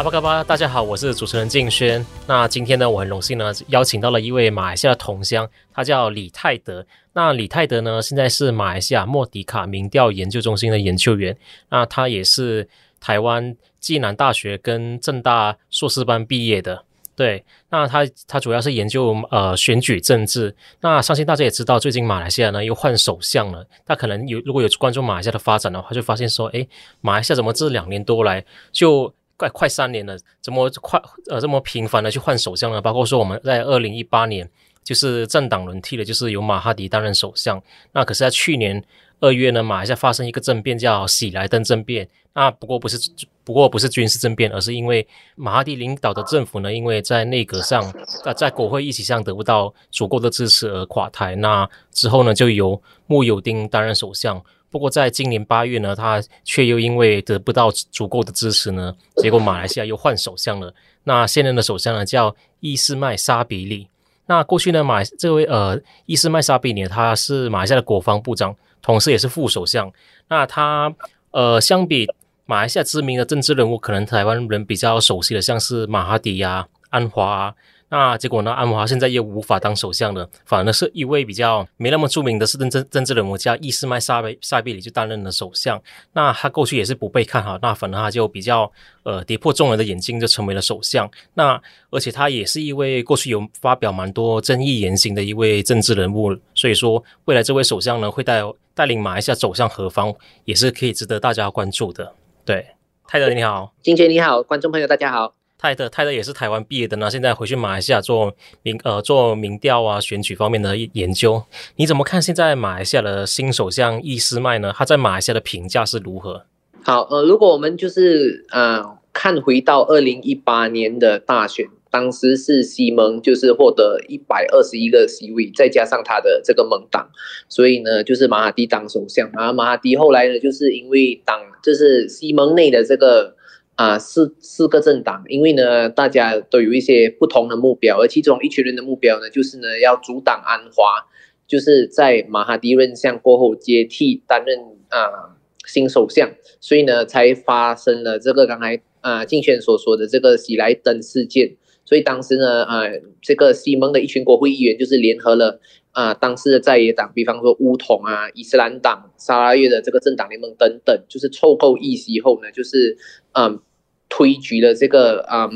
阿峇卡巴，大家好，我是主持人静轩。那今天呢，我很荣幸呢，邀请到了一位马来西亚的同乡，他叫李泰德。那李泰德呢，现在是马来西亚莫迪卡民调研究中心的研究员。那他也是台湾暨南大学跟政大硕士班毕业的。对，那他他主要是研究呃选举政治。那相信大家也知道，最近马来西亚呢又换首相了。他可能有如果有关注马来西亚的发展的话，就发现说，诶，马来西亚怎么这两年多来就快快三年了，怎么快呃这么频繁的去换首相呢？包括说我们在二零一八年就是政党轮替了，就是由马哈迪担任首相。那可是，在去年二月呢，马来西亚发生一个政变，叫喜来登政变。那不过不是不过不是军事政变，而是因为马哈迪领导的政府呢，因为在内阁上在在国会议席上得不到足够的支持而垮台。那之后呢，就由慕尤丁担任首相。不过，在今年八月呢，他却又因为得不到足够的支持呢，结果马来西亚又换首相了。那现任的首相呢，叫伊斯麦沙比利。那过去呢，马这位呃伊斯麦沙比利，他是马来西亚的国防部长，同时也是副首相。那他呃，相比马来西亚知名的政治人物，可能台湾人比较熟悉的，像是马哈迪呀、安华啊。那结果呢？安华现在又无法当首相了，反而是一位比较没那么著名的是政政政治人物，叫伊斯麦沙贝沙比里就担任了首相。那他过去也是不被看好，那反而他就比较呃跌破众人的眼镜，就成为了首相。那而且他也是一位过去有发表蛮多争议言行的一位政治人物，所以说未来这位首相呢会带带领马来西亚走向何方，也是可以值得大家关注的。对，泰德你好，金杰你好，观众朋友大家好。泰德，泰德也是台湾毕业的呢，现在回去马来西亚做民呃做民调啊选举方面的研究。你怎么看现在马来西亚的新首相伊斯麦呢？他在马来西亚的评价是如何？好，呃，如果我们就是呃看回到二零一八年的大选，当时是西蒙就是获得一百二十一个席位，再加上他的这个盟党，所以呢就是马哈迪当首相。然后马哈迪后来呢就是因为党就是西蒙内的这个。啊，四四个政党，因为呢，大家都有一些不同的目标，而其中一群人的目标呢，就是呢，要阻挡安华，就是在马哈迪任相过后接替担任啊新首相，所以呢，才发生了这个刚才啊竞选所说的这个喜来登事件。所以当时呢，啊，这个西蒙的一群国会议员就是联合了啊当时的在野党，比方说巫统啊、伊斯兰党、沙拉越的这个政党联盟等等，就是凑够议席后呢，就是嗯。推举了这个啊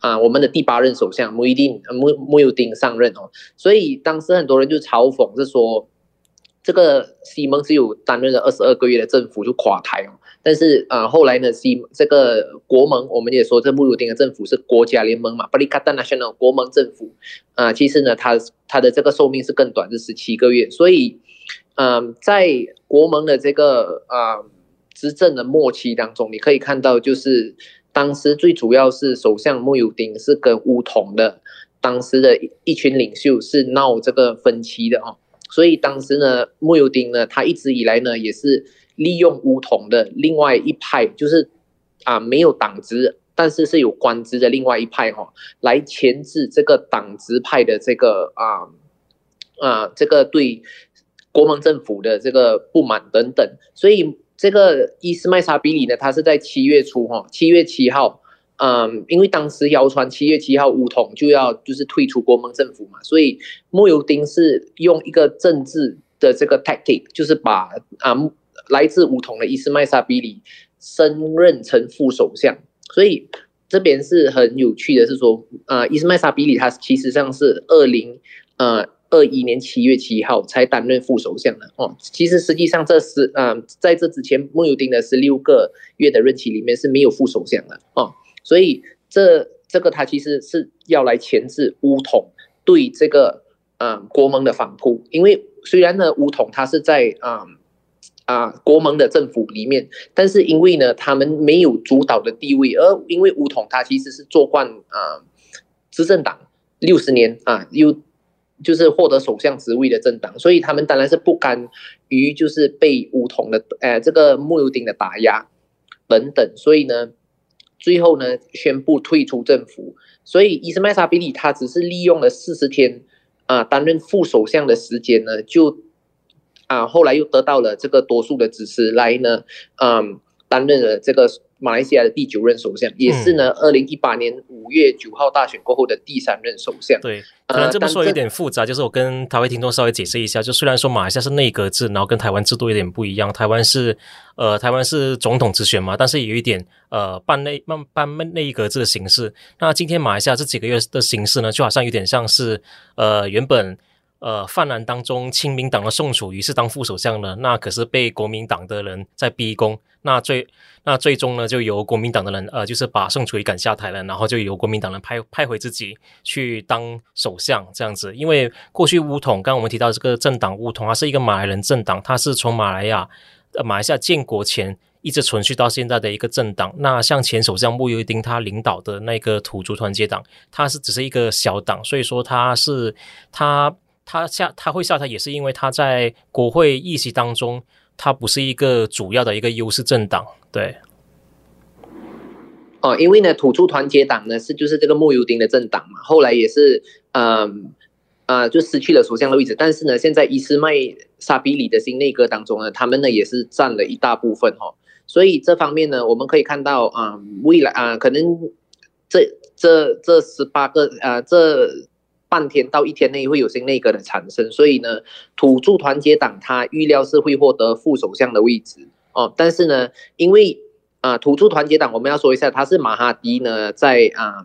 啊，我们的第八任首相慕尤丁穆穆尤丁上任哦，所以当时很多人就嘲讽，是说这个西蒙只有担任了二十二个月的政府就垮台哦，但是啊后来呢西这个国盟我们也说这穆尤丁的政府是国家联盟嘛，Perikatan Nasional 国盟政府。啊，其实呢他他的这个寿命是更短，是十七个月，所以嗯在国盟的这个啊。执政的末期当中，你可以看到，就是当时最主要是首相慕尤丁是跟巫统的当时的一群领袖是闹这个分歧的哦，所以当时呢，慕尤丁呢，他一直以来呢也是利用巫统的另外一派，就是啊没有党职，但是是有官职的另外一派哈，来钳制这个党职派的这个啊啊这个对国盟政府的这个不满等等，所以。这个伊斯麦沙比里呢，他是在七月初哈，七月七号，嗯，因为当时谣传七月七号巫统就要就是退出国盟政府嘛，所以莫尤丁是用一个政治的这个 tactic，就是把啊来自巫统的伊斯麦沙比里升任成副首相，所以这边是很有趣的，是说啊伊斯麦沙比里他其实上是二零呃。二一年七月七号才担任副首相的哦，其实实际上这十啊、在这之前穆尤丁的十六个月的任期里面是没有副首相的哦，所以这这个他其实是要来钳制乌统对这个啊、国盟的反扑，因为虽然呢乌统他是在啊啊国盟的政府里面，但是因为呢，他们没有主导的地位，而因为乌统他其实是做惯啊执政党六十年啊，又就是获得首相职位的政党，所以他们当然是不甘于就是被巫统的呃这个穆尤丁的打压等等，所以呢，最后呢宣布退出政府。所以伊斯迈沙比里他只是利用了四十天啊担任副首相的时间呢，就啊后来又得到了这个多数的支持来呢，嗯担任了这个。马来西亚的第九任首相，也是呢，二零一八年五月九号大选过后的第三任首相。对，可能这么说有点复杂，就是我跟台湾听众稍微解释一下，就虽然说马来西亚是内阁制，然后跟台湾制度有点不一样，台湾是呃台湾是总统直选嘛，但是有一点呃半内半半内阁制的形式。那今天马来西亚这几个月的形式呢，就好像有点像是呃原本。呃，泛蓝当中亲民党的宋楚瑜是当副首相的，那可是被国民党的人在逼宫，那最那最终呢，就由国民党的人呃，就是把宋楚瑜赶下台了，然后就由国民党人派派回自己去当首相这样子。因为过去巫统，刚刚我们提到这个政党巫统，它是一个马来人政党，它是从马来亚呃马来西亚建国前一直存续到现在的一个政党。那像前首相慕尤丁他领导的那个土族团结党，它是只是一个小党，所以说他是他。他下他会下台，也是因为他在国会议席当中，它不是一个主要的一个优势政党。对，哦，因为呢，土著团结党呢是就是这个穆尤丁的政党嘛，后来也是嗯啊、就失去了首相的位置。但是呢，现在伊斯迈沙比里的新内阁当中呢，他们呢也是占了一大部分哈、哦。所以这方面呢，我们可以看到啊、未来啊、可能这这这十八个啊、这。半天到一天内会有新内阁的产生，所以呢，土著团结党他预料是会获得副首相的位置哦。但是呢，因为啊、土著团结党我们要说一下，他是马哈迪呢在啊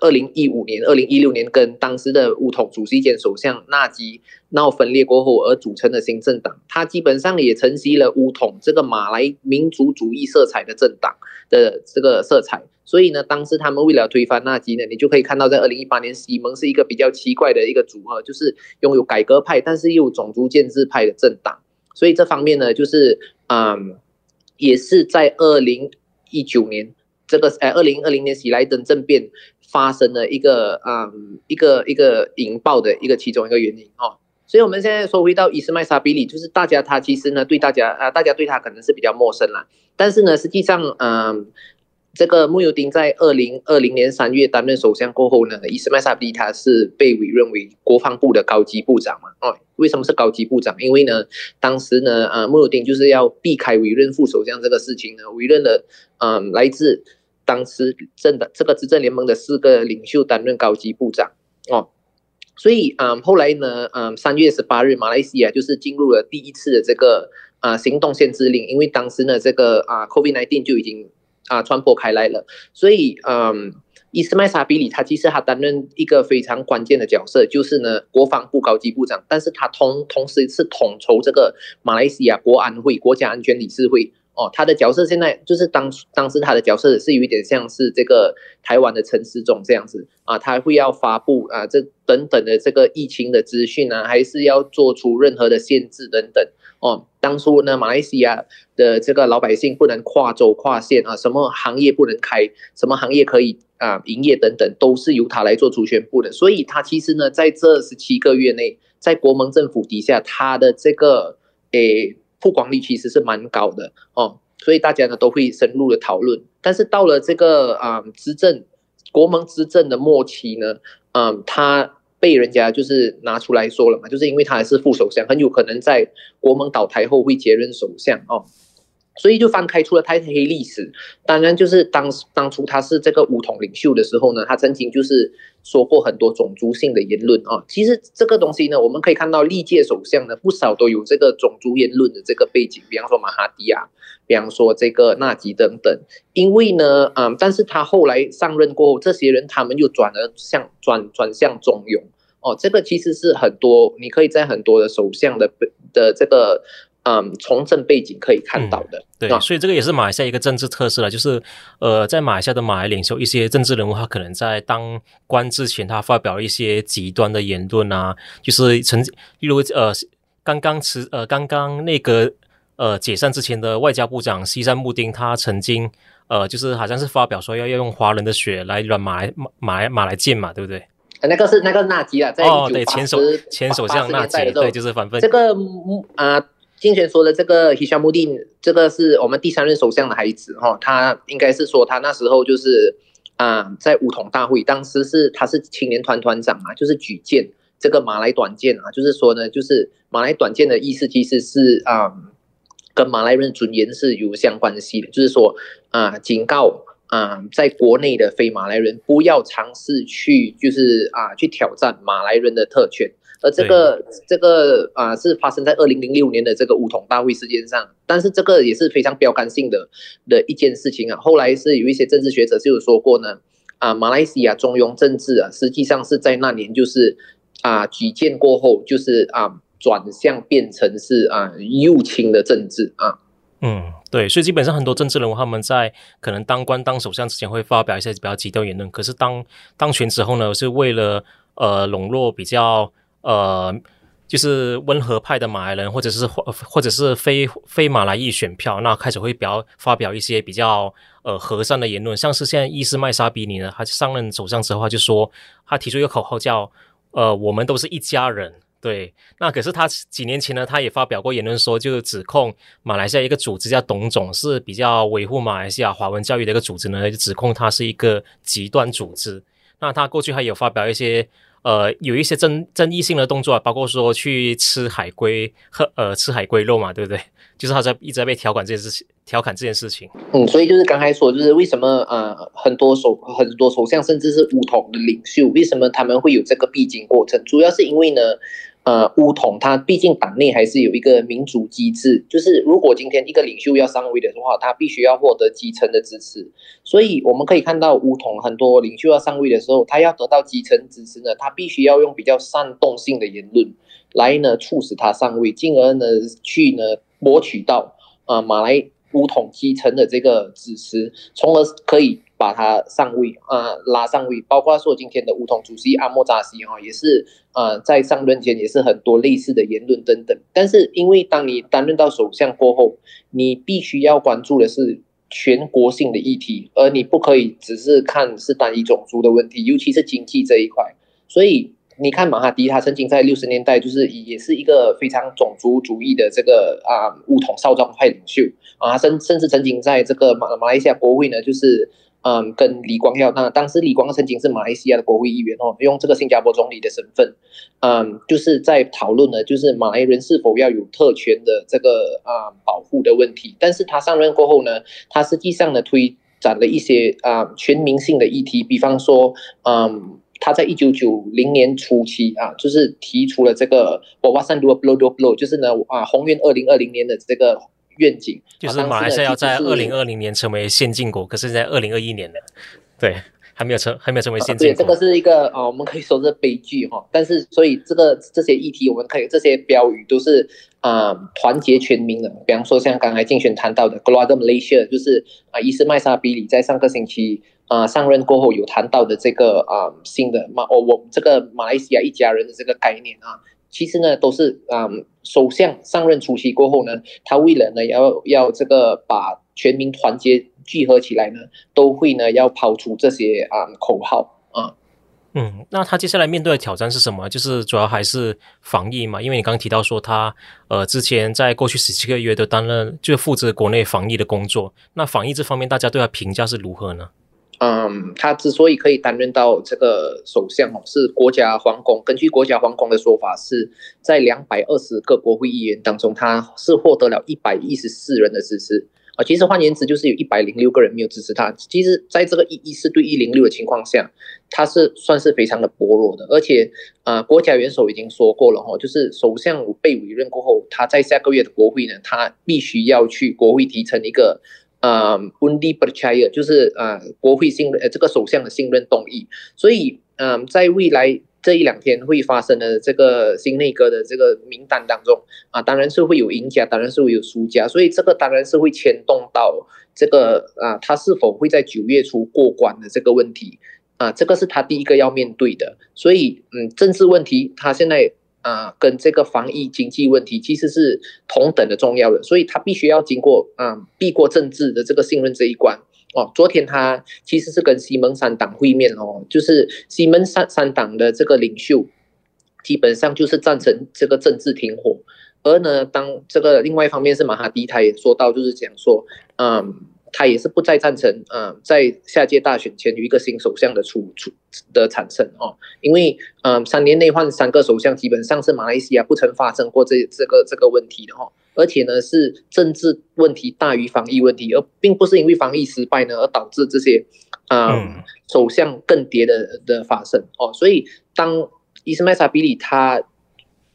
二零一五年、二零一六年跟当时的巫统主席兼首相纳吉闹分裂过后而组成的新政党，他基本上也承袭了巫统这个马来民族主义色彩的政党的这个色彩。所以呢，当时他们为了推翻纳吉呢，你就可以看到，在二零一八年，西蒙是一个比较奇怪的一个组合，就是拥有改革派，但是又有种族建制派的政党。所以这方面呢，就是嗯，也是在二零一九年这个呃二零二零年喜来登政变发生了一个嗯一个一个引爆的一个其中一个原因哦。所以我们现在说回到伊斯迈沙比里，就是大家他其实呢对大家啊，大家对他可能是比较陌生啦，但是呢，实际上嗯。这个穆尤丁在二零二零年三月担任首相过后呢，伊斯迈沙比里他是被委任为国防部的高级部长嘛？哦，为什么是高级部长？因为呢，当时呢，呃，穆尤丁就是要避开委任副首相这个事情呢，委任了嗯、呃，来自当时政的这个执政联盟的四个领袖担任高级部长哦，所以嗯、呃，后来呢，嗯、三月十八日，马来西亚就是进入了第一次的这个啊、行动限制令，因为当时呢，这个啊 COVID-19 就已经。啊，传播开来了，所以，嗯，伊斯迈沙比里他其实他担任一个非常关键的角色，就是呢，国防部高级部长，但是他同同时是统筹这个马来西亚国安会国家安全理事会哦，他的角色现在就是当当时他的角色是有一点像是这个台湾的陈时中这样子啊，他会要发布啊这等等的这个疫情的资讯啊，还是要做出任何的限制等等。哦，当初呢，马来西亚的这个老百姓不能跨州跨县啊，什么行业不能开，什么行业可以啊营业等等，都是由他来做主宣布的。所以，他其实呢，在这十七个月内，在国盟政府底下，他的这个诶曝光率其实是蛮高的哦。所以大家呢都会深入的讨论。但是到了这个啊执政国盟执政的末期呢，嗯，他。被人家就是拿出来说了嘛，就是因为他还是副首相，很有可能在国盟倒台后会接任首相哦，所以就翻开出了太黑历史。当然，就是当当初他是这个巫统领袖的时候呢，他曾经就是说过很多种族性的言论啊。其实这个东西呢，我们可以看到历届首相呢不少都有这个种族言论的这个背景，比方说马哈迪啊，比方说这个纳吉等等。因为呢，嗯，但是他后来上任过后，这些人他们又转而向转转向中庸。哦，这个其实是很多，你可以在很多的首相的的这个嗯从政背景可以看到的。嗯、对，所以这个也是马来西亚一个政治特色了，就是呃，在马来西亚的马来领袖一些政治人物，他可能在当官之前，他发表一些极端的言论啊，就是曾例如呃，刚刚辞呃刚刚那个。呃解散之前的外交部长西山穆丁，他曾经呃就是好像是发表说要要用华人的血来软马来马马来马来剑嘛，对不对？那个是那个纳吉啊，在哦对前首前首相纳吉，对，就是反正这个啊。呃竞选说的这个希沙穆丁，这个是我们第三任首相的孩子哈，他应该是说他那时候就是啊，在五统大会，当时是他是青年团团长啊，就是举荐这个马来短剑啊，就是说呢，就是马来短剑的意思其实是啊，跟马来人尊严是有相关系的，就是说啊，警告啊，在国内的非马来人不要尝试去就是啊去挑战马来人的特权。而这个这个啊、呃，是发生在二零零六年的这个五统大会事件上，但是这个也是非常标杆性的的一件事情啊。后来是有一些政治学者就有说过呢，啊，马来西亚中庸政治啊，实际上是在那年就是啊举荐过后，就是啊转向变成是啊右倾的政治啊。嗯，对，所以基本上很多政治人物他们在可能当官当首相之前会发表一些比较极端言论，可是当当权之后呢，是为了呃笼络比较。呃，就是温和派的马来人，或者是或或者是非非马来裔选票，那开始会表发表一些比较呃和善的言论，像是现在伊斯麦沙比尼呢，他上任首相之后，他就说他提出一个口号叫呃我们都是一家人，对。那可是他几年前呢，他也发表过言论说，就是指控马来西亚一个组织叫董总是比较维护马来西亚华文教育的一个组织呢，就指控他是一个极端组织。那他过去还有发表一些。呃，有一些争争议性的动作啊，包括说去吃海龟和呃吃海龟肉嘛，对不对？就是他在一直在被调侃这件事情，调侃这件事情。嗯，所以就是刚才说，就是为什么呃很多首很多首相甚至是巫统的领袖，为什么他们会有这个必经过程？主要是因为呢。呃，巫统他毕竟党内还是有一个民主机制，就是如果今天一个领袖要上位的话，他必须要获得基层的支持。所以我们可以看到，巫统很多领袖要上位的时候，他要得到基层支持呢，他必须要用比较煽动性的言论来呢促使他上位，进而呢去呢博取到啊、马来巫统基层的这个支持，从而可以。把他上位啊、拉上位，包括说今天的巫统主席阿莫扎西哈，也是啊、在上任前也是很多类似的言论等等。但是因为当你担任到首相过后，你必须要关注的是全国性的议题，而你不可以只是看是单一种族的问题，尤其是经济这一块。所以你看马哈迪，他曾经在六十年代就是也是一个非常种族主义的这个啊巫统少壮派领袖啊，甚甚至曾经在这个马马来西亚国会呢，就是。嗯，跟李光耀，那当时李光耀曾经是马来西亚的国会议员哦，用这个新加坡总理的身份，嗯，就是在讨论呢，就是马来人是否要有特权的这个啊、保护的问题。但是他上任过后呢，他实际上呢推展了一些啊、全民性的议题，比方说，嗯，他在一九九零年初期啊，就是提出了这个 Wawasan Dua Pulo Dua Pulo，就是呢啊宏愿二零二零年的这个。愿景就是马来西亚要在二零二零年成为先进国，可是在二零二一年呢，对，还没有成，还没有成为先进国。对，这个是一个啊，我们可以说是悲剧哈。但是，所以这个这些议题，我们可以这些标语都是啊，团结全民的。比方说，像刚才竞选谈到的 Keluarga Malaysia，就是啊，伊斯麦沙比里在上个星期啊上任过后有谈到的这个啊新的马哦，我这个马来西亚一家人的这个概念啊。其实呢，都是啊，首相上任初期过后呢，他为了呢要要这个把全民团结聚合起来呢，都会呢要抛出这些啊、口号啊。嗯，那他接下来面对的挑战是什么？就是主要还是防疫嘛，因为你刚刚提到说他呃之前在过去十七个月都担任就负责国内防疫的工作，那防疫这方面大家对他评价是如何呢？嗯，他之所以可以担任到这个首相哦，是国家皇宫。根据国家皇宫的说法，是在两百二十个国会议员当中，他是获得了一百一十四人的支持啊。其实换言之，就是有一百零六个人没有支持他。其实，在这个一一四对一零六的情况下，他是算是非常的薄弱的。而且，啊，国家元首已经说过了哈，就是首相被委任过后，他在下个月的国会呢，他必须要去国会提成一个。啊，undi percaya 就是啊，国会信任呃这个首相的信任动议，所以嗯、在未来这一两天会发生的这个新内阁的这个名单当中啊，当然是会有赢家，当然是会有输家，所以这个当然是会牵动到这个啊，他是否会在九月初过关的这个问题啊，这个是他第一个要面对的，所以嗯，政治问题他现在。啊、跟这个防疫经济问题其实是同等的重要的，所以他必须要经过啊、避过政治的这个信任这一关。哦，昨天他其实是跟西蒙三党会面哦，就是西蒙三三党的这个领袖，基本上就是赞成这个政治停火。而呢，当这个另外一方面是马哈迪，他也说到，就是讲说，嗯，他也是不再赞成，嗯，在下届大选前有一个新首相的出出的产生哦，因为嗯，三年内换三个首相，基本上是马来西亚不曾发生过这这个这个问题的哦，而且呢是政治问题大于防疫问题，而并不是因为防疫失败呢而导致这些，嗯，首相更迭的的发生哦，所以当伊斯麦沙比里他。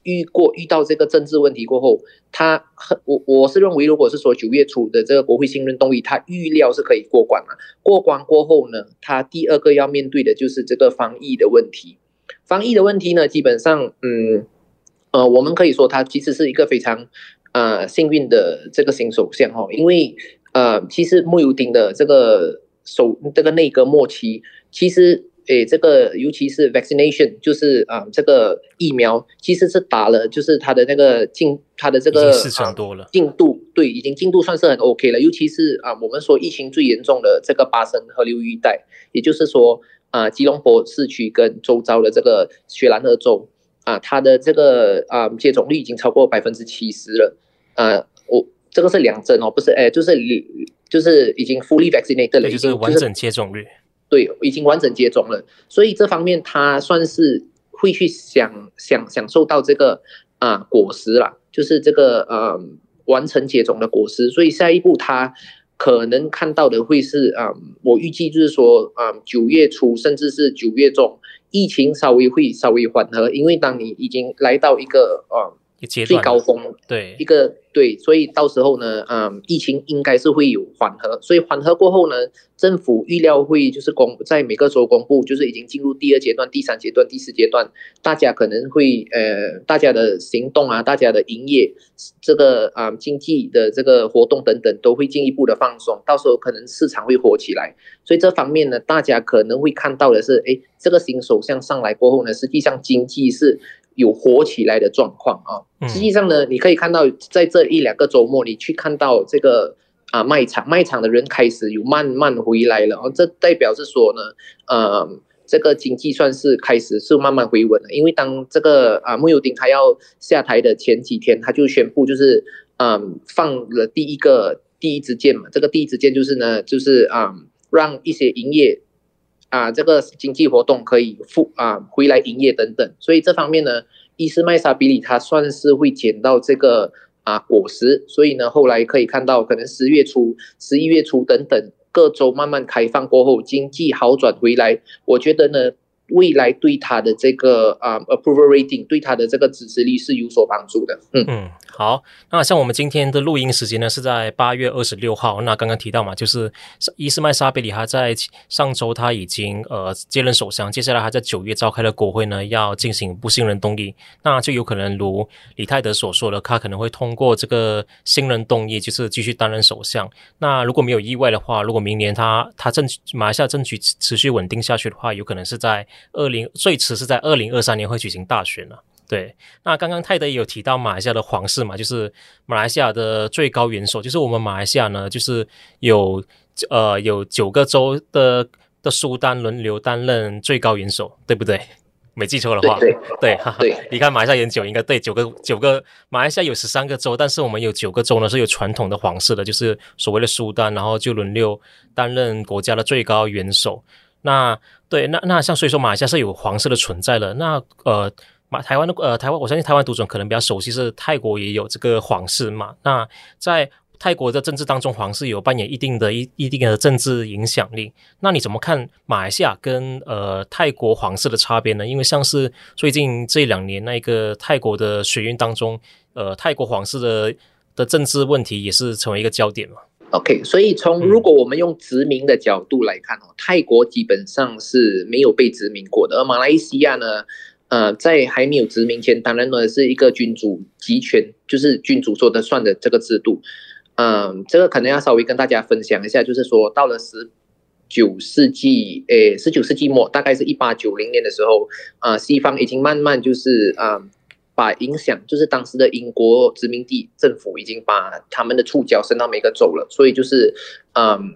遇过遇到这个政治问题过后，他很我我是认为，如果是说九月初的这个国会信任动议，他预料是可以过关嘛。过关过后呢，他第二个要面对的就是这个防疫的问题。防疫的问题呢，基本上，嗯，呃，我们可以说他其实是一个非常呃幸运的这个新首相哈，因为呃，其实穆尤丁的这个首这个内阁末期，其实。诶，这个尤其是 vaccination，就是啊，这个疫苗其实是打了，就是它的那个进，它的这个市场多了进度，对，已经进度算是很 OK 了。尤其是啊，我们说疫情最严重的这个巴生河流域一带，也就是说啊，吉隆坡市区跟周遭的这个雪兰莪州啊，它的这个啊接种率已经超过百分之七十了。啊，我这个是两针哦，不是，诶，就是就是已经 fully vaccinated 了，就是完整接种率。对，已经完整接种了，所以这方面他算是会去享享享受到这个啊果实了，就是这个呃完成接种的果实。所以下一步他可能看到的会是啊，我预计就是说啊九月初甚至是九月中，疫情稍微会稍微缓和，因为当你已经来到一个啊。最高峰，对。一个对，所以到时候呢，嗯，疫情应该是会有缓和，所以缓和过后呢，政府预料会就是公在每个州公布，就是已经进入第二阶段、第三阶段、第四阶段，大家可能会呃，大家的行动啊，大家的营业，这个啊、嗯、经济的这个活动等等都会进一步的放松，到时候可能市场会火起来，所以这方面呢，大家可能会看到的是，诶，这个新首相上来过后呢，实际上经济是。有火起来的状况啊，实际上呢，你可以看到在这一两个周末，你去看到这个啊卖场，卖场的人开始有慢慢回来了，哦，这代表是说呢，呃，这个经济算是开始是慢慢回稳了。因为当这个啊穆尤丁他要下台的前几天，他就宣布就是嗯放了第一个第一支箭嘛，这个第一支箭就是呢，就是啊让一些营业。啊，这个经济活动可以复啊回来营业等等，所以这方面呢，伊斯迈沙比里他算是会捡到这个啊果实，所以呢，后来可以看到，可能十月初、十一月初等等各州慢慢开放过后，经济好转回来，我觉得呢。未来对他的这个啊、approval rating 对他的这个支持率是有所帮助的。嗯嗯，好，那像我们今天的录音时间呢是在八月二十六号。那刚刚提到嘛，就是伊斯迈沙比里他在上周他已经呃接任首相，接下来他在九月召开了国会呢，要进行不信任动议，那就有可能如李泰德所说的，他可能会通过这个信任动议，就是继续担任首相。那如果没有意外的话，如果明年他他政马来西亚政局持续稳定下去的话，有可能是在。二零最迟是在二零二三年会举行大选了。对，那刚刚泰德也有提到马来西亚的皇室嘛，就是马来西亚的最高元首，就是我们马来西亚呢，就是有呃有九个州的的苏丹轮流担任最高元首，对不对？没记错的话，对对哈哈。你看马来西亚研究应该对，九个九个马来西亚有十三个州，但是我们有九个州呢是有传统的皇室的，就是所谓的苏丹，然后就轮流担任国家的最高元首。那对，那那像所以说马来西亚是有皇室的存在了。那呃，马台湾的呃台湾，我相信台湾读者可能比较熟悉是泰国也有这个皇室嘛。那在泰国的政治当中，皇室有扮演一定的一一定的政治影响力。那你怎么看马来西亚跟呃泰国皇室的差别呢？因为像是最近这两年那个泰国的学运当中，呃泰国皇室的的政治问题也是成为一个焦点嘛。OK，所以从如果我们用殖民的角度来看哦，泰国基本上是没有被殖民过的，而马来西亚呢，呃，在还没有殖民前，当然呢是一个君主集权，就是君主说的算的这个制度。嗯，这个可能要稍微跟大家分享一下，就是说到了十九世纪，诶，十九世纪末，大概是一八九零年的时候，啊，西方已经慢慢就是啊。把影响，就是当时的英国殖民地政府已经把他们的触角伸到每个州了，所以就是嗯，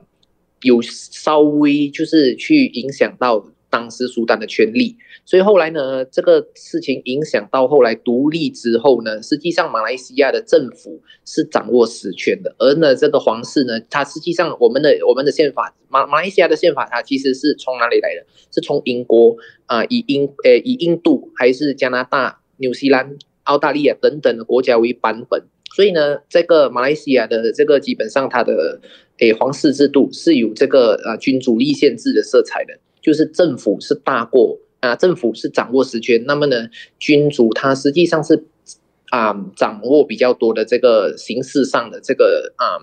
有稍微就是去影响到当时苏丹的权利。所以后来呢，这个事情影响到后来独立之后呢，实际上马来西亚的政府是掌握实权的，而呢这个皇室呢，它实际上我们的我们的宪法马马来西亚的宪法，它其实是从哪里来的？是从英国啊、以英呃以印度还是加拿大、纽西兰、澳大利亚等等的国家为版本。所以呢，这个马来西亚的这个基本上它的诶皇室制度是有这个呃君主立宪制的色彩的，就是政府是大过。啊，政府是掌握实权，那么呢，君主他实际上是啊、掌握比较多的这个形式上的这个啊、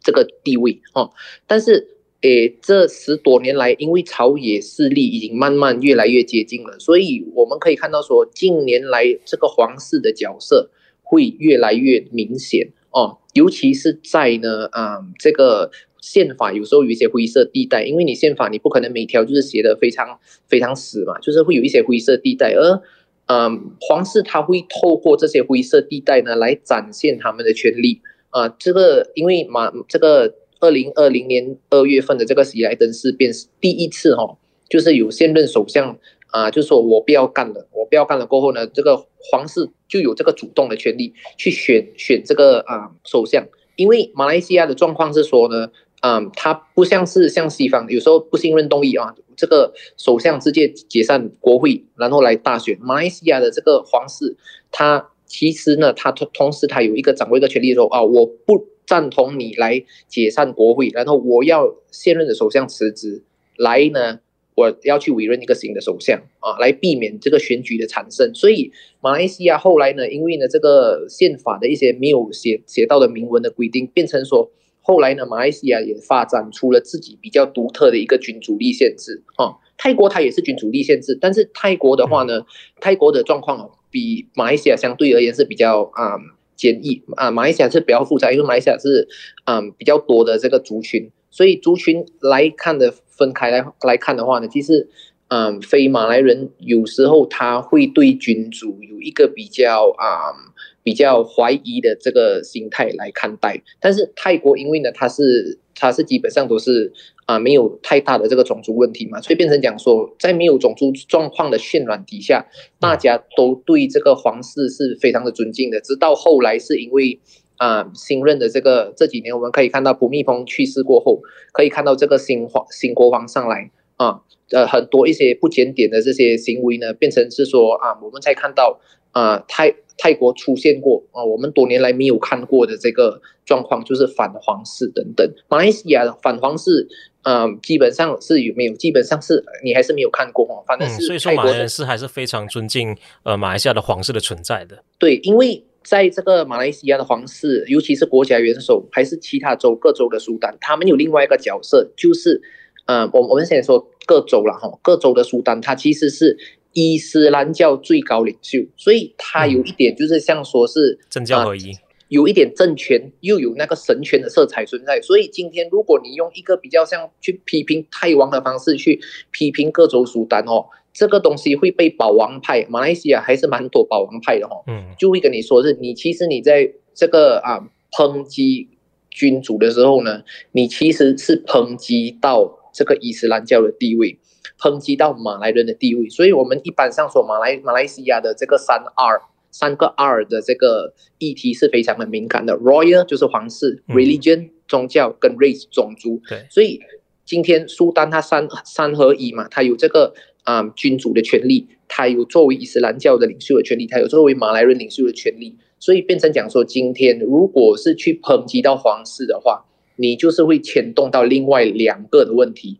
这个地位哦。但是诶，这十多年来，因为朝野势力已经慢慢越来越接近了，所以我们可以看到说，近年来这个皇室的角色会越来越明显哦，尤其是在呢啊、嗯、这个。宪法有时候有一些灰色地带，因为你宪法你不可能每条就是写的非常非常死嘛，就是会有一些灰色地带。而嗯，皇室他会透过这些灰色地带呢来展现他们的权利啊。这个因为马这个二零二零年二月份的这个喜来登事变是第一次、哦，就是有现任首相啊，就说我不要干了，我不要干了过后呢，这个皇室就有这个主动的权利去选选这个啊首相，因为马来西亚的状况是说呢。嗯，他不像是像西方，有时候不信任动议啊，这个首相直接解散国会，然后来大选。马来西亚的这个皇室，他其实呢，他同同时他有一个掌握一个权利说啊，我不赞同你来解散国会，然后我要现任的首相辞职，来呢，我要去委任一个新的首相啊，来避免这个选举的产生。所以马来西亚后来呢，因为呢这个宪法的一些没有写写到的明文的规定，变成说。后来呢，马来西亚也发展出了自己比较独特的一个君主立宪制啊。泰国它也是君主立宪制，但是泰国的话呢，泰国的状况比马来西亚相对而言是比较啊简易啊。马来西亚是比较复杂，因为马来西亚是嗯比较多的这个族群，所以族群来看的分开来来看的话呢，其实嗯非马来人有时候他会对君主有一个比较啊。比较怀疑的这个心态来看待，但是泰国因为呢，它是它是基本上都是啊没有太大的这个种族问题嘛，所以变成讲说，在没有种族状况的渲染底下，大家都对这个皇室是非常的尊敬的。直到后来是因为啊新任的这个这几年，我们可以看到普密蓬去世过后，可以看到这个新皇新国王上来啊，呃很多一些不检点的这些行为呢，变成是说啊我们才看到啊泰。泰国出现过啊，我们多年来没有看过的这个状况，就是反皇室等等。马来西亚的反皇室，嗯，基本上是有没有？基本上是你还是没有看过哦。反正是、嗯、所以说马来人是还是非常尊敬呃马来西亚的皇室的存在的。对，因为在这个马来西亚的皇室，尤其是国家元首，还是其他州各州的苏丹，他们有另外一个角色，就是呃，我我们先说各州了哈，各州的苏丹，他其实是。伊斯兰教最高领袖，所以他有一点就是像说是政教合一，有一点政权又有那个神权的色彩存在。所以今天如果你用一个比较像去批评泰王的方式去批评各州苏丹哦，这个东西会被保王派，马来西亚还是蛮多保王派的哦，嗯，就会跟你说是你其实你在这个啊抨击君主的时候呢，你其实是抨击到这个伊斯兰教的地位。抨击到马来人的地位，所以我们一般上说马来马来西亚的这个三 R 三个 R 的这个议题是非常的敏感的，Royal 就是皇室，Religion 宗教跟 Race 种族，对，所以今天苏丹他三三合一嘛，他有这个啊、嗯、君主的权利，他有作为伊斯兰教的领袖的权利，他有作为马来人领袖的权利，所以变成讲说，今天如果是去抨击到皇室的话，你就是会牵动到另外两个的问题，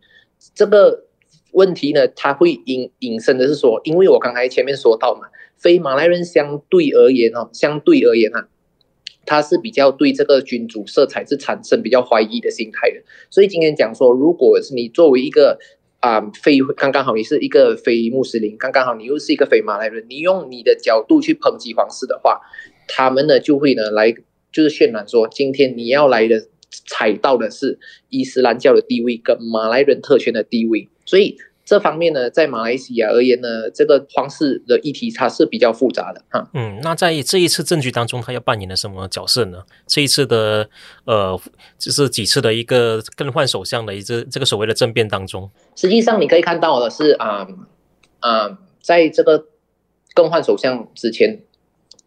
这个。问题呢，它会引引申的是说，因为我刚才前面说到嘛，非马来人相对而言哦，相对而言、啊，他是比较对这个君主色彩是产生比较怀疑的心态的。所以今天讲说，如果是你作为一个啊、非刚刚好你是一个非穆斯林，刚刚好你又是一个非马来人，你用你的角度去抨击皇室的话，他们呢就会呢来就是渲染说，今天你要来的踩到的是伊斯兰教的地位跟马来人特权的地位。所以这方面呢，在马来西亚而言呢，这个皇室的议题它是比较复杂的哈。嗯，那在这一次政局当中，他要扮演了什么角色呢？这一次的呃，就是几次的一个更换首相的一个这个所谓的政变当中，实际上你可以看到的是啊啊、嗯嗯，在这个更换首相之前，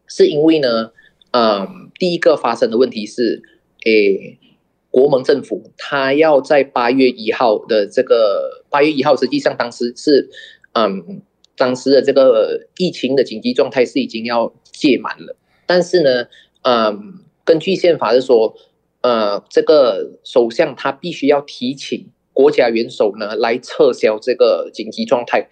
是因为呢，嗯，第一个发生的问题是，诶。国盟政府，他要在八月一号的这个八月一号，实际上当时是，嗯，当时的这个疫情的紧急状态是已经要届满了，但是呢，嗯，根据宪法是说，呃，这个首相他必须要提请国家元首呢来撤销这个紧急状态，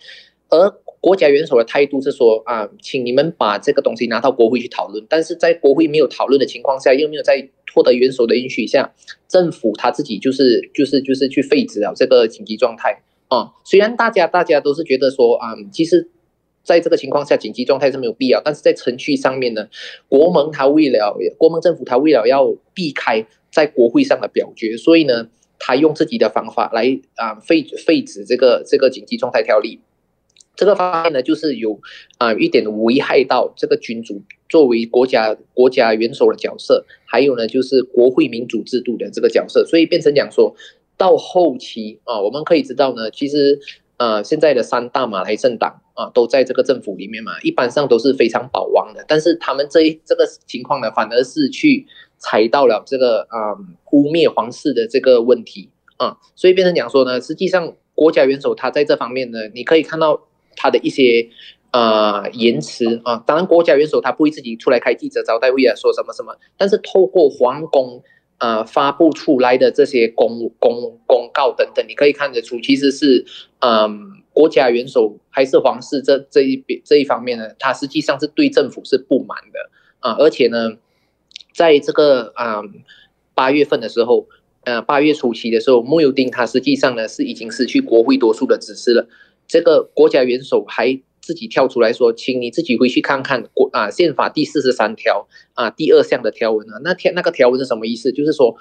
而国家元首的态度是说，啊，请你们把这个东西拿到国会去讨论，但是在国会没有讨论的情况下，又没有在获得元首的允许下，政府他自己就是就是就是去废止了这个紧急状态啊。虽然大家大家都是觉得说啊，其实在这个情况下紧急状态是没有必要，但是在程序上面呢，国盟他为了国盟政府他为了要避开在国会上的表决，所以呢，他用自己的方法来啊废废止这个这个紧急状态条例。这个方面呢，就是有啊一点危害到这个君主作为国家国家元首的角色，还有呢就是国会民主制度的这个角色，所以变成讲说到后期啊，我们可以知道呢，其实啊现在的三大马来政党啊都在这个政府里面嘛，一般上都是非常保王的，但是他们这一这个情况呢，反而是去踩到了这个啊污蔑皇室的这个问题啊，所以变成讲说呢，实际上国家元首他在这方面呢，你可以看到。他的一些、呃、言辞啊，当然国家元首他不会自己出来开记者招待会啊，说什么什么，但是透过皇宫、呃、发布出来的这些公公公告等等，你可以看得出，其实是嗯、国家元首还是皇室这这一边这一方面呢，他实际上是对政府是不满的啊，而且呢，在这个啊八、月份的时候，呃八月初期的时候，穆尤丁他实际上呢是已经失去国会多数的支持了。这个国家元首还自己跳出来说，请你自己回去看看国啊宪法第四十三条啊第二项的条文啊，那条那个条文是什么意思？就是说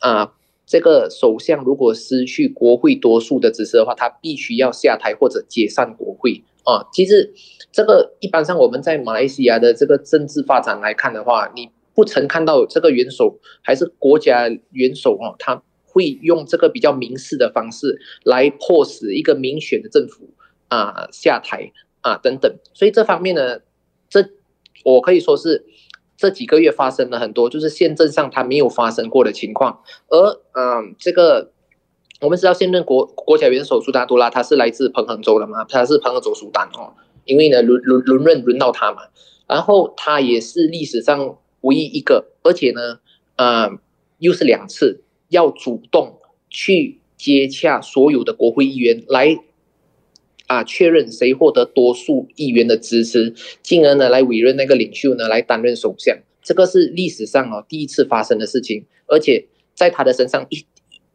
啊，这个首相如果失去国会多数的指示的话，他必须要下台或者解散国会啊。其实这个一般上我们在马来西亚的这个政治发展来看的话，你不曾看到这个元首还是国家元首啊，他。会用这个比较明示的方式来迫使一个民选的政府啊下台啊等等，所以这方面呢，这我可以说是这几个月发生了很多，就是宪政上它没有发生过的情况。而嗯，这个我们知道现任国国家元首苏丹多拉他是来自彭亨州的嘛，他是彭亨州苏丹哦，因为呢轮轮轮任轮到他嘛，然后他也是历史上唯一一个，而且呢，嗯，又是两次。要主动去接洽所有的国会议员，来啊确认谁获得多数议员的支持，进而呢来委任那个领袖呢来担任首相。这个是历史上哦第一次发生的事情，而且在他的身上一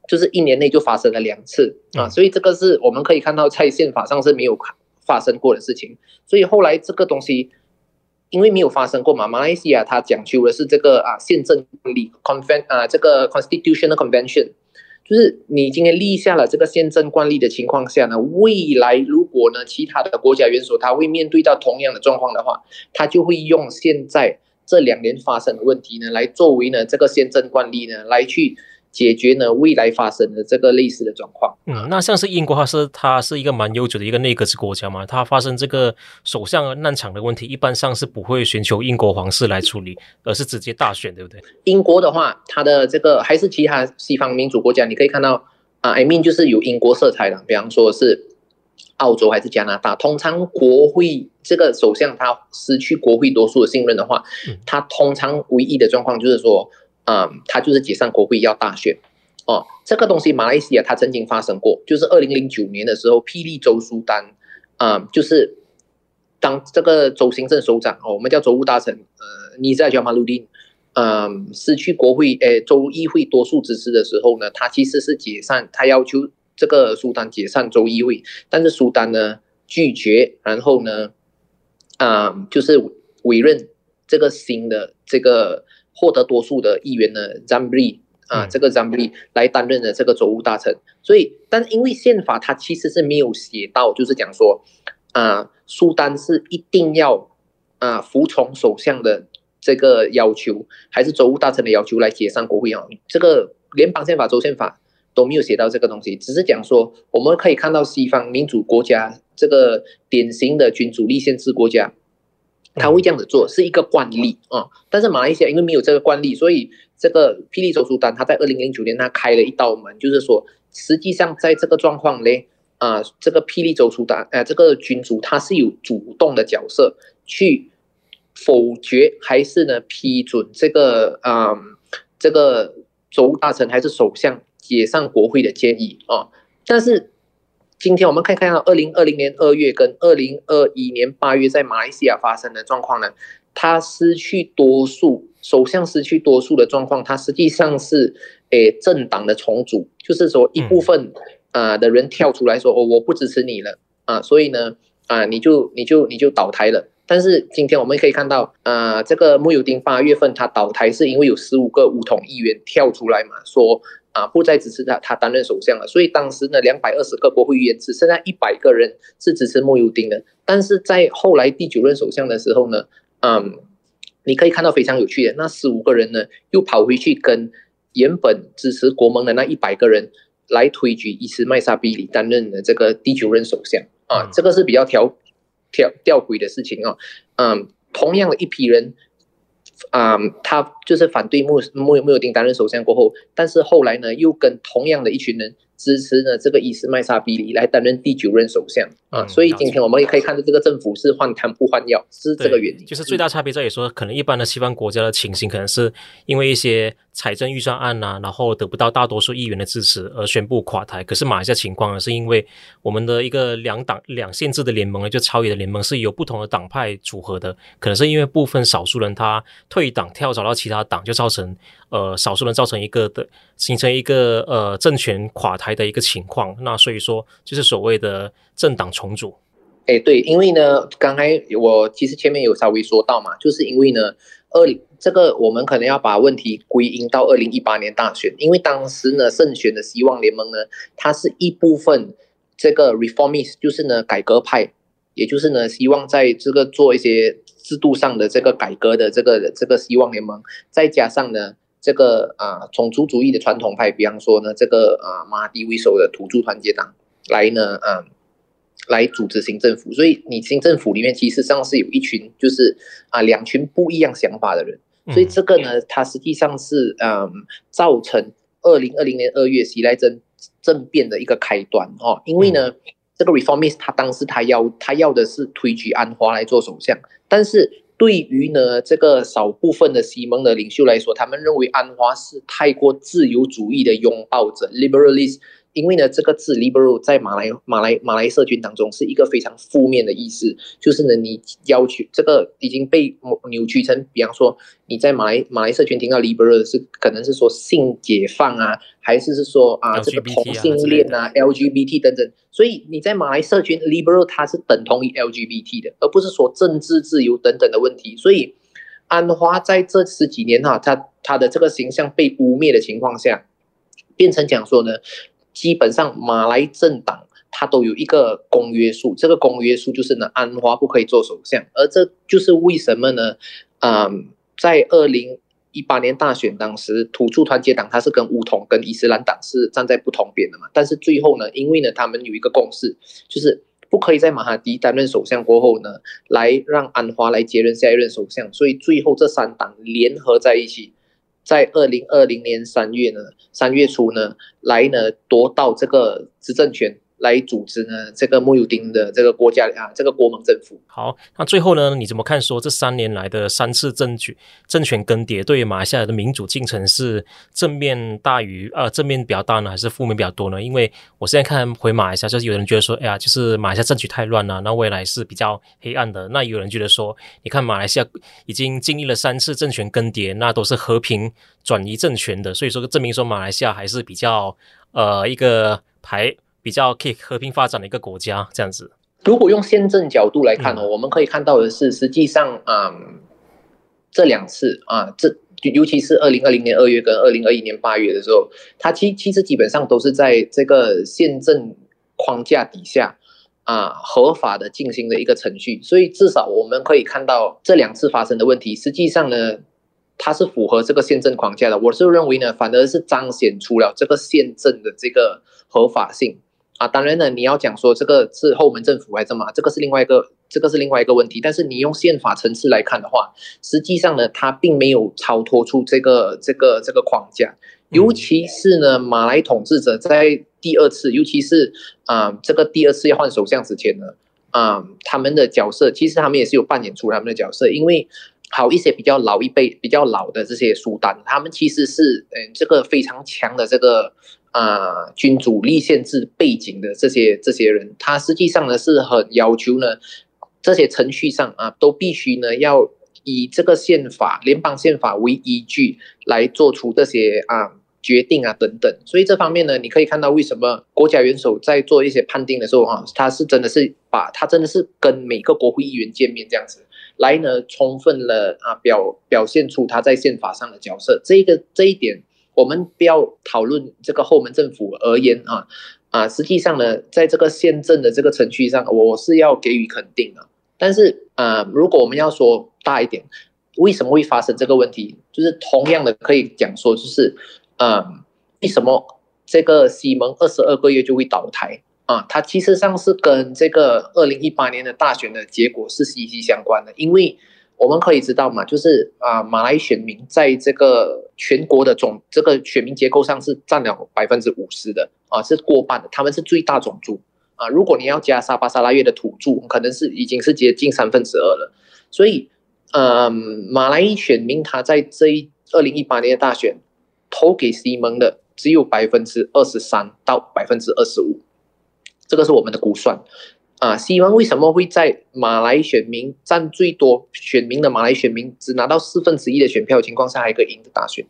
就是一年内就发生了两次啊，所以这个是我们可以看到在宪法上是没有发生过的事情。所以后来这个东西。因为没有发生过嘛，马来西亚它讲究的是这个啊宪政惯例 conven 啊这个 constitutional convention，就是你今天立下了这个宪政惯例的情况下呢，未来如果呢其他的国家元首他会面对到同样的状况的话，他就会用现在这两年发生的问题呢来作为呢这个宪政惯例呢来去。解决呢未来发生的这个类似的状况。嗯，那像是英国，它是它是一个蛮悠久的一个内阁制国家嘛，它发生这个首相难产的问题，一般上是不会寻求英国皇室来处理，而是直接大选，对不对？英国的话，它的这个还是其他西方民主国家，你可以看到啊，I mean 就是有英国色彩的，比方说是澳洲还是加拿大，通常国会这个首相他失去国会多数的信任的话，他通常唯一的状况就是说。嗯，他就是解散国会要大选，哦，这个东西马来西亚它曾经发生过，就是二零零九年的时候，霹雳州苏丹，嗯，就是当这个州行政首长哦，我们叫州务大臣，呃，尼萨乔马鲁丁，嗯，失去国会诶州议会多数支持的时候呢，他其实是解散，他要求这个苏丹解散州议会，但是苏丹呢拒绝，然后呢，嗯，就是委任这个新的这个。获得多数的议员呢，Zambry 啊，这个 Zamri 来担任的这个州务大臣。所以，但因为宪法它其实是没有写到，就是讲说啊，苏丹是一定要啊服从首相的这个要求，还是州务大臣的要求来解散国会啊？这个联邦宪法、州宪法都没有写到这个东西，只是讲说我们可以看到西方民主国家这个典型的君主立宪制国家。他会这样子做是一个惯例啊，但是马来西亚因为没有这个惯例，所以这个霹雳州苏丹他在二零零九年他开了一道门，就是说实际上在这个状况呢，啊，这个霹雳州苏丹呃，这个君主他是有主动的角色去否决还是呢批准这个啊这个州大臣还是首相解散国会的建议啊，但是。今天我们可以看到，二零二零年二月跟二零二一年八月在马来西亚发生的状况呢，他失去多数，首相失去多数的状况，他实际上是诶政党的重组，就是说一部分啊的人跳出来说，哦，我不支持你了啊，所以呢啊你就你就你就倒台了。但是今天我们可以看到，啊这个穆尤丁八月份他倒台是因为有十五个武统议员跳出来嘛说。啊，不再支持他，他担任首相了。所以当时呢，两百二十个国会议员只剩下一百个人是支持慕尤丁的。但是在后来第九任首相的时候呢，嗯，你可以看到非常有趣的，那十五个人呢，又跑回去跟原本支持国盟的那一百个人来推举伊斯麦沙比里担任的这个第九任首相啊，这个是比较调调吊诡的事情啊。嗯，同样的一批人。啊、嗯，他就是反对穆穆穆尤丁担任首相过后，但是后来呢，又跟同样的一群人支持呢这个伊斯麦沙比里来担任第九任首相啊，所以今天我们也可以看到这个政府是换汤不换药，是这个原因。就是最大差别在于说，可能一般的西方国家的情形，可能是因为一些。财政预算案呐、啊，然后得不到大多数议员的支持而宣布垮台。可是马来西亚情况呢，是因为我们的一个两党两限制的联盟呢，就超野的联盟是由不同的党派组合的。可能是因为部分少数人他退党跳槽到其他党，就造成呃少数人造成一个的形成一个呃政权垮台的一个情况。那所以说就是所谓的政党重组。哎，对，因为呢，刚才我其实前面有稍微说到嘛，就是因为呢。二这个我们可能要把问题归因到二零一八年大选，因为当时呢胜选的希望联盟呢，它是一部分这个 reformist，就是呢改革派，也就是呢希望在这个做一些制度上的这个改革的这个这个希望联盟，再加上呢这个啊种族主义的传统派，比方说呢这个啊马哈迪为首的土著团结党来呢啊。来组织新政府，所以你新政府里面其实上是有一群，就是啊两群不一样想法的人，所以这个呢，它实际上是嗯造成二零二零年二月喜来登政变的一个开端哦，因为呢，这个 reformist 他当时他要他要的是推举安华来做首相，但是对于呢这个少部分的西蒙的领袖来说，他们认为安华是太过自由主义的拥抱者 liberalist。因为呢，这个字 liberal 在马来马来马来社群当中是一个非常负面的意思，就是呢，你要求这个已经被扭曲成，比方说你在马来马来社群听到 liberal 是可能是说性解放啊，还是是说啊这个同性恋啊 LGBT 等等，所以你在马来社群 liberal 它是等同于 LGBT 的，而不是说政治自由等等的问题。所以安华在这十几年哈，他他的这个形象被污蔑的情况下，变成讲说呢。基本上，马来政党它都有一个公约数，这个公约数就是呢，安华不可以做首相，而这就是为什么呢？嗯，在二零一八年大选当时，土著团结党它是跟巫统跟伊斯兰党是站在不同边的嘛，但是最后呢，因为呢，他们有一个共识，就是不可以在马哈迪担任首相过后呢，来让安华来接任下一任首相，所以最后这三党联合在一起。在二零二零年三月呢，三月初呢，来呢夺到这个执政权。来组织呢这个穆尤丁的这个国家啊，这个国盟政府。好，那最后呢，你怎么看说这三年来的三次政局政权更迭，对于马来西亚的民主进程是正面大于呃正面比较大呢，还是负面比较多呢？因为我现在看回马来西亚，就是有人觉得说，哎呀，就是马来西亚政局太乱了，那未来是比较黑暗的。那有人觉得说，你看马来西亚已经经历了三次政权更迭，那都是和平转移政权的，所以说证明说马来西亚还是比较呃一个排。比较可以和平发展的一个国家，这样子。如果用宪政角度来看呢，嗯、我们可以看到的是，实际上，嗯，这两次啊，这尤其是二零二零年二月跟二零二一年八月的时候，它其其实基本上都是在这个宪政框架底下啊合法的进行的一个程序，所以至少我们可以看到这两次发生的问题，实际上呢，它是符合这个宪政框架的。我是认为呢，反而是彰显出了这个宪政的这个合法性。啊，当然呢，你要讲说这个是后门政府还是什么，这个是另外一个，这个是另外一个问题。但是你用宪法层次来看的话，实际上呢，它并没有超脱出这个这个这个框架。尤其是呢，马来统治者在第二次，尤其是啊、呃，这个第二次要换首相之前呢，啊、呃，他们的角色其实他们也是有扮演出他们的角色，因为好一些比较老一辈、比较老的这些苏丹，他们其实是嗯、呃，这个非常强的这个。啊、君主立宪制背景的这些这些人，他实际上呢是很要求呢，这些程序上啊都必须呢要以这个宪法、联邦宪法为依据来做出这些啊决定啊等等。所以这方面呢，你可以看到为什么国家元首在做一些判定的时候啊，他是真的是把他真的是跟每个国会议员见面这样子，来呢充分了啊表表现出他在宪法上的角色。这个这一点。我们不要讨论这个后门政府而言啊啊，实际上呢，在这个宪政的这个程序上，我是要给予肯定的。但是啊，如果我们要说大一点，为什么会发生这个问题？就是同样的可以讲说，就是啊，为什么这个西蒙二十二个月就会倒台啊？它其实上是跟这个二零一八年的大选的结果是息息相关的，因为。我们可以知道嘛，就是啊，马来选民在这个全国的总这个选民结构上是占了百分之五十的啊，是过半的，他们是最大种族啊。如果你要加沙巴沙拉越的土著，可能是已经是接近三分之二了。所以，嗯，马来选民他在这一二零一八年的大选投给西蒙的只有百分之二十三到百分之二十五，这个是我们的估算。啊，西方为什么会在马来选民占最多选民的马来选民只拿到四分之一的选票情况下还可以赢得大选？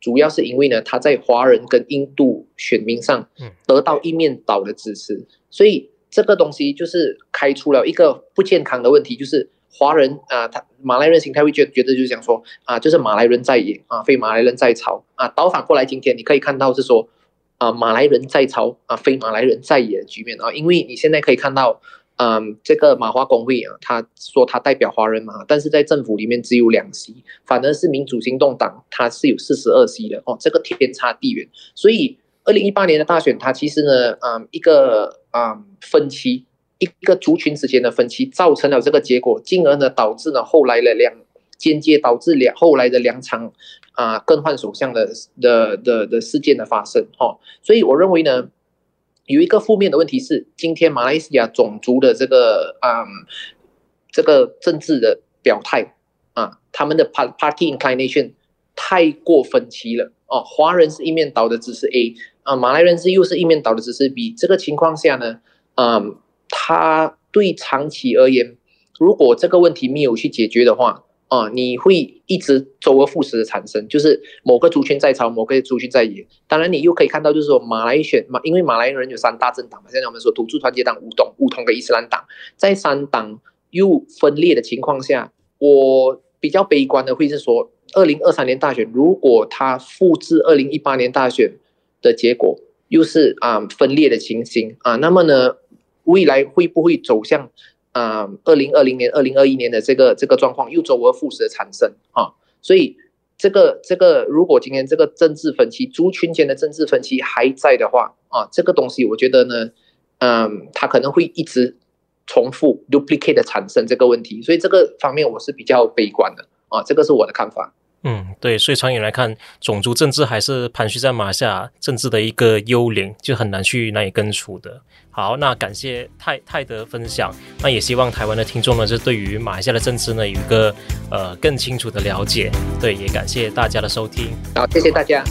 主要是因为呢，他在华人跟印度选民上得到一面倒的支持，所以这个东西就是开出了一个不健康的问题，就是华人啊，他马来人心态会觉觉得就是讲说啊，就是马来人在野啊，非马来人在朝啊，倒反过来，今天你可以看到是说。啊，马来人在朝啊，非马来人在野的局面啊，因为你现在可以看到，嗯，这个马华公会啊，他说他代表华人嘛，但是在政府里面只有两席，反而是民主行动党他是有四十二席的哦，这个天差地远。所以二零一八年的大选，它其实呢，嗯，一个嗯分歧，一个族群之间的分歧，造成了这个结果，进而呢导致了后来的两间接导致两后来的两场。啊，更换首相的的的的事件的发生，哈，所以我认为呢，有一个负面的问题是，今天马来西亚种族的这个啊、这个政治的表态啊，他们的 party inclination 太过分歧了，哦，华人是一面倒的支持 A，啊，马来人是又是一面倒的支持 B，这个情况下呢，嗯，他对长期而言，如果这个问题没有去解决的话，啊，你会一直周而复始的产生，就是某个族群在朝，某个族群在野。当然，你又可以看到，就是说马来选马，因为马来人有三大政党嘛。现在我们说土著团结党、五统、五统跟伊斯兰党，在三党又分裂的情况下，我比较悲观的会是说，二零二三年大选如果他复制二零一八年大选的结果，又是啊分裂的情形啊，那么呢，未来会不会走向？啊，二零二零年、二零二一年的这个这个状况又周而复始的产生啊，所以这个这个，如果今天这个政治分歧、族群间的政治分歧还在的话啊，这个东西我觉得呢，嗯，它可能会一直重复 duplicate 的产生这个问题，所以这个方面我是比较悲观的啊，这个是我的看法。嗯，对，所以长远来看，种族政治还是盘踞在马来西亚政治的一个幽灵，就很难去难以根除的。好，那感谢泰泰德分享，那也希望台湾的听众呢，就对于马来西亚的政治呢，有一个呃更清楚的了解。对，也感谢大家的收听。好，谢谢大家。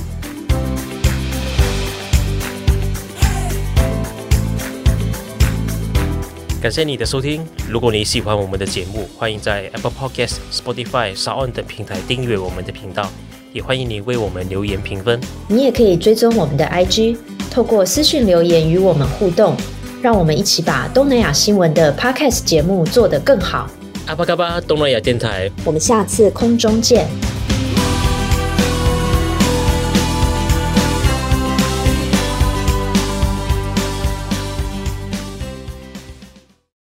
感谢你的收听。如果你喜欢我们的节目，欢迎在 Apple Podcast、Spotify、SoundOn 等平台订阅我们的频道，也欢迎你为我们留言评分。你也可以追踪我们的 IG，透过私讯留言与我们互动，让我们一起把东南亚新闻的 Podcast 节目做得更好。阿巴嘎巴东南亚电台，我们下次空中见。